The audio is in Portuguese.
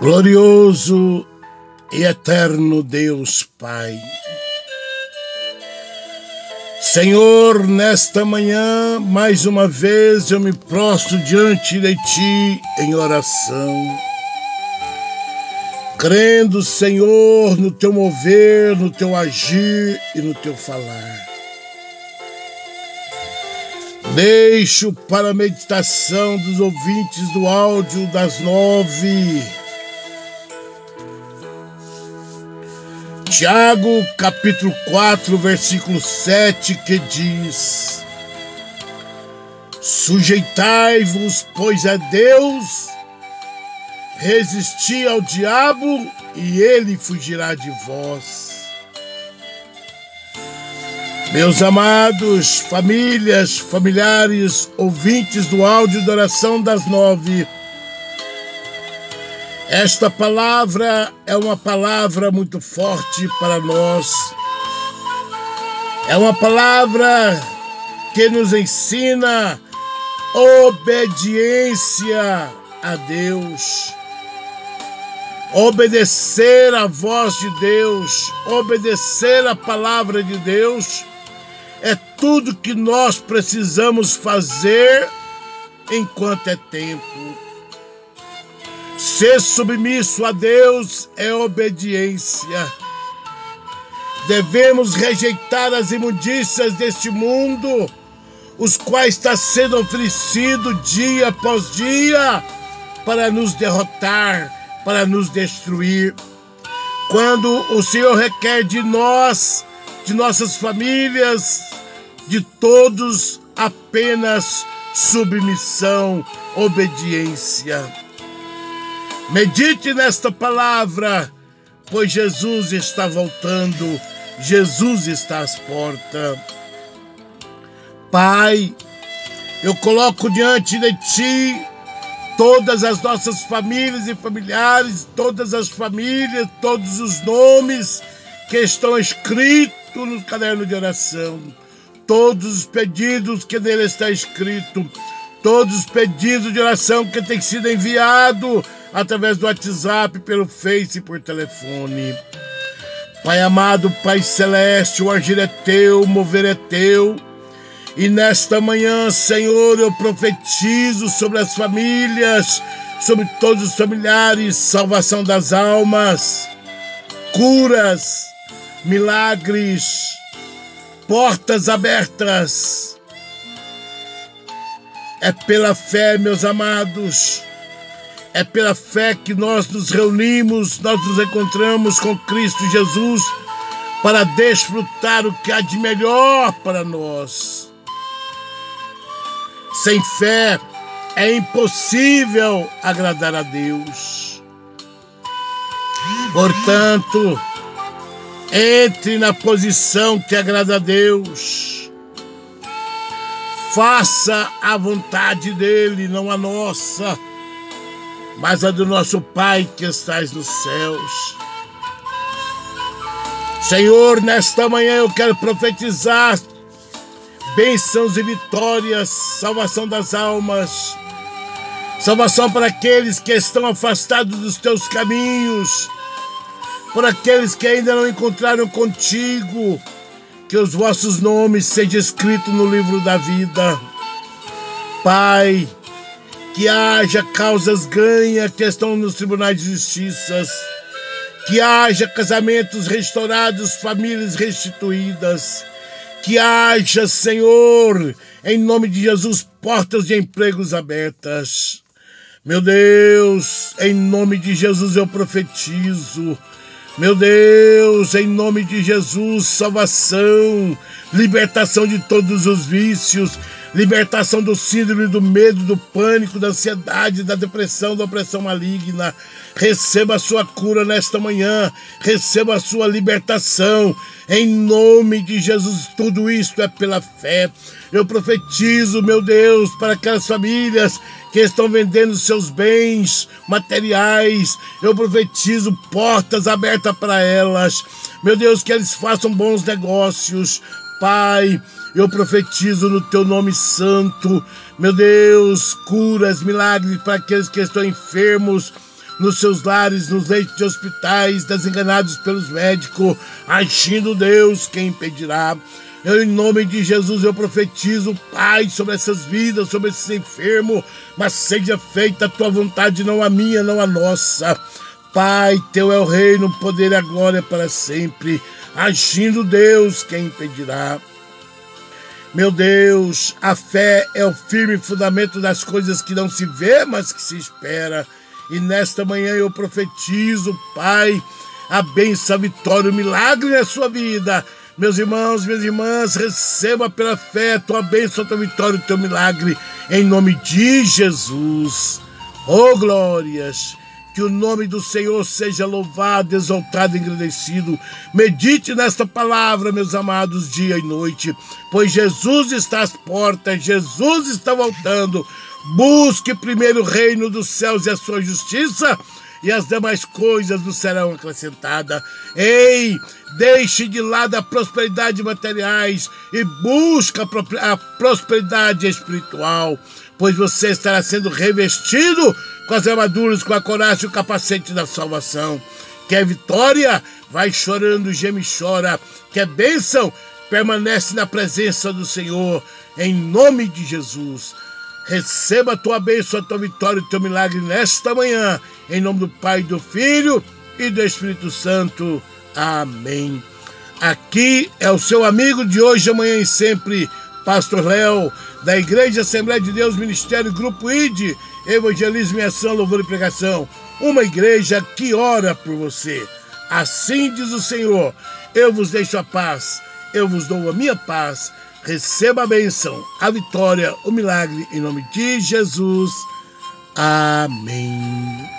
Glorioso e eterno Deus Pai. Senhor, nesta manhã, mais uma vez eu me prostro diante de Ti em oração, crendo, Senhor, no Teu mover, no Teu agir e no Teu falar. Deixo para a meditação dos ouvintes do áudio das nove Tiago, capítulo 4, versículo 7, que diz: Sujeitai-vos, pois a Deus, resisti ao diabo e ele fugirá de vós. Meus amados, famílias, familiares, ouvintes do áudio da oração das nove, esta palavra é uma palavra muito forte para nós. É uma palavra que nos ensina obediência a Deus. Obedecer a voz de Deus, obedecer a palavra de Deus é tudo que nós precisamos fazer enquanto é tempo. Ser submisso a Deus é obediência. Devemos rejeitar as imundícias deste mundo, os quais está sendo oferecido dia após dia para nos derrotar, para nos destruir. Quando o Senhor requer de nós, de nossas famílias, de todos apenas submissão, obediência. Medite nesta palavra, pois Jesus está voltando, Jesus está às portas. Pai, eu coloco diante de Ti todas as nossas famílias e familiares, todas as famílias, todos os nomes que estão escritos no caderno de oração, todos os pedidos que nele está escrito, todos os pedidos de oração que tem sido enviado através do WhatsApp, pelo Face por telefone. Pai amado, Pai celeste, o agir é teu, o mover é teu. E nesta manhã, Senhor, eu profetizo sobre as famílias, sobre todos os familiares, salvação das almas, curas, milagres, portas abertas. É pela fé, meus amados, é pela fé que nós nos reunimos, nós nos encontramos com Cristo Jesus para desfrutar o que há de melhor para nós. Sem fé é impossível agradar a Deus. Portanto, entre na posição que agrada a Deus. Faça a vontade dele, não a nossa mas a do nosso Pai que estás nos céus. Senhor, nesta manhã eu quero profetizar bênçãos e vitórias, salvação das almas, salvação para aqueles que estão afastados dos teus caminhos, por aqueles que ainda não encontraram contigo, que os vossos nomes sejam escritos no livro da vida. Pai, que haja causas ganhas que estão nos tribunais de justiça, que haja casamentos restaurados, famílias restituídas, que haja, Senhor, em nome de Jesus, portas de empregos abertas. Meu Deus, em nome de Jesus eu profetizo. Meu Deus, em nome de Jesus, salvação, libertação de todos os vícios, libertação do síndrome do medo, do pânico, da ansiedade, da depressão, da opressão maligna. Receba a sua cura nesta manhã, receba a sua libertação. Em nome de Jesus, tudo isto é pela fé. Eu profetizo, meu Deus, para aquelas famílias que estão vendendo seus bens materiais. Eu profetizo portas abertas para elas. Meu Deus, que eles façam bons negócios. Pai, eu profetizo no teu nome santo, meu Deus, curas, milagres para aqueles que estão enfermos, nos seus lares, nos leitos de hospitais, desenganados pelos médicos, agindo Deus, quem impedirá? Eu, em nome de Jesus, eu profetizo, Pai, sobre essas vidas, sobre esses enfermos, mas seja feita a tua vontade, não a minha, não a nossa. Pai, teu é o reino, o poder e a glória para sempre. Agindo Deus, quem impedirá? Meu Deus, a fé é o firme fundamento das coisas que não se vê, mas que se espera. E nesta manhã eu profetizo, Pai, a bênção, a vitória, o milagre na sua vida. Meus irmãos, minhas irmãs, receba pela fé a tua bênção, a tua vitória, o teu milagre, em nome de Jesus. Oh, glórias! Que o nome do Senhor seja louvado, exaltado e engrandecido. Medite nesta palavra, meus amados, dia e noite, pois Jesus está às portas, Jesus está voltando. Busque primeiro o reino dos céus e a sua justiça e as demais coisas nos serão acrescentadas. Ei, deixe de lado a prosperidade materiais e busca a prosperidade espiritual, pois você estará sendo revestido com as armaduras, com a coragem e o capacete da salvação. Quer vitória? Vai chorando, geme e chora. Quer bênção? Permanece na presença do Senhor, em nome de Jesus. Receba a tua bênção, a tua vitória, o teu milagre nesta manhã, em nome do Pai, do Filho e do Espírito Santo. Amém. Aqui é o seu amigo de hoje, amanhã e sempre, Pastor Léo, da Igreja Assembleia de Deus, Ministério Grupo ID, Evangelismo e Ação, Louvor e Pregação. Uma igreja que ora por você. Assim diz o Senhor: Eu vos deixo a paz, eu vos dou a minha paz receba a bênção, a vitória, o milagre, em nome de Jesus. Amém.